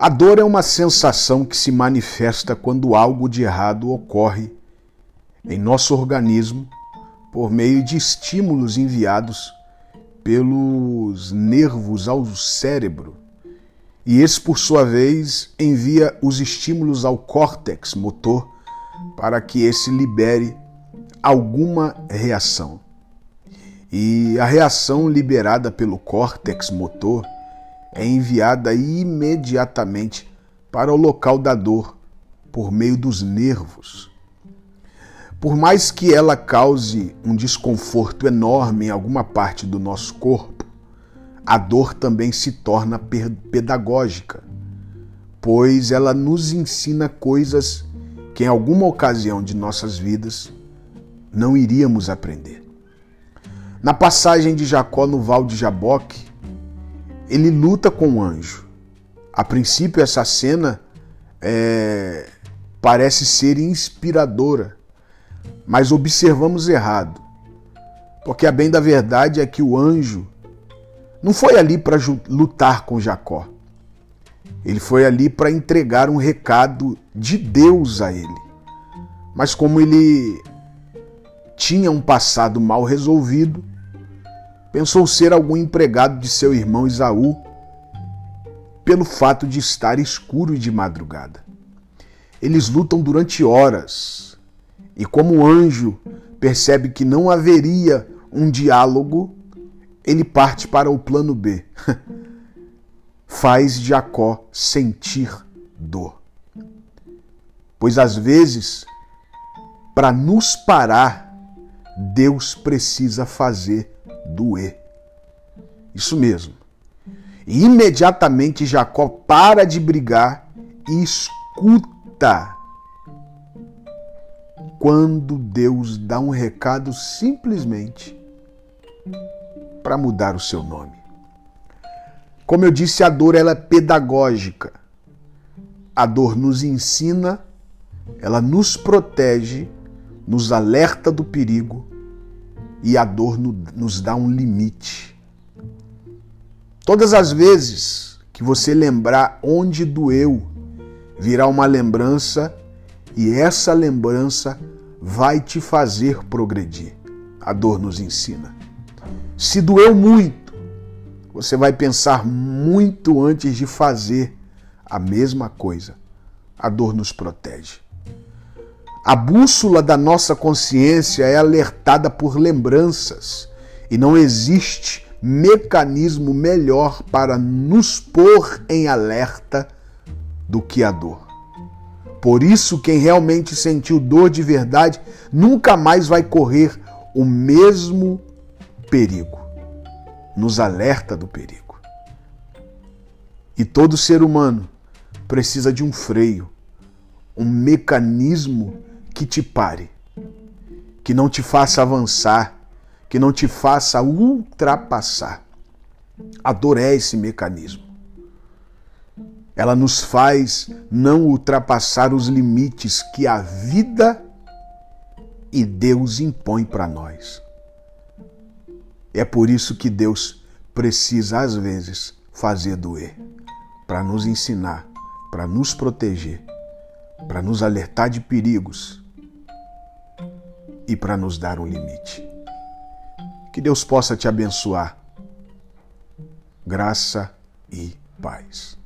A dor é uma sensação que se manifesta quando algo de errado ocorre em nosso organismo por meio de estímulos enviados pelos nervos ao cérebro. E esse, por sua vez, envia os estímulos ao córtex motor para que esse libere alguma reação. E a reação liberada pelo córtex motor é enviada imediatamente para o local da dor por meio dos nervos. Por mais que ela cause um desconforto enorme em alguma parte do nosso corpo, a dor também se torna pedagógica, pois ela nos ensina coisas que em alguma ocasião de nossas vidas não iríamos aprender. Na passagem de Jacó no Val de Jaboque, ele luta com o anjo. A princípio, essa cena é, parece ser inspiradora, mas observamos errado. Porque a bem da verdade é que o anjo não foi ali para lutar com Jacó. Ele foi ali para entregar um recado de Deus a ele. Mas como ele tinha um passado mal resolvido, Pensou ser algum empregado de seu irmão Isaú, pelo fato de estar escuro e de madrugada. Eles lutam durante horas, e como o anjo percebe que não haveria um diálogo, ele parte para o plano B. Faz Jacó sentir dor. Pois às vezes, para nos parar, Deus precisa fazer doer. Isso mesmo. E imediatamente Jacó para de brigar e escuta quando Deus dá um recado simplesmente para mudar o seu nome. Como eu disse, a dor ela é pedagógica. A dor nos ensina, ela nos protege, nos alerta do perigo e a dor nos dá um limite. Todas as vezes que você lembrar onde doeu, virá uma lembrança e essa lembrança vai te fazer progredir. A dor nos ensina. Se doeu muito, você vai pensar muito antes de fazer a mesma coisa. A dor nos protege. A bússola da nossa consciência é alertada por lembranças e não existe mecanismo melhor para nos pôr em alerta do que a dor. Por isso, quem realmente sentiu dor de verdade nunca mais vai correr o mesmo perigo. Nos alerta do perigo. E todo ser humano precisa de um freio, um mecanismo que te pare, que não te faça avançar, que não te faça ultrapassar. A dor é esse mecanismo. Ela nos faz não ultrapassar os limites que a vida e Deus impõe para nós. É por isso que Deus precisa, às vezes, fazer doer para nos ensinar, para nos proteger, para nos alertar de perigos e para nos dar um limite. Que Deus possa te abençoar. Graça e paz.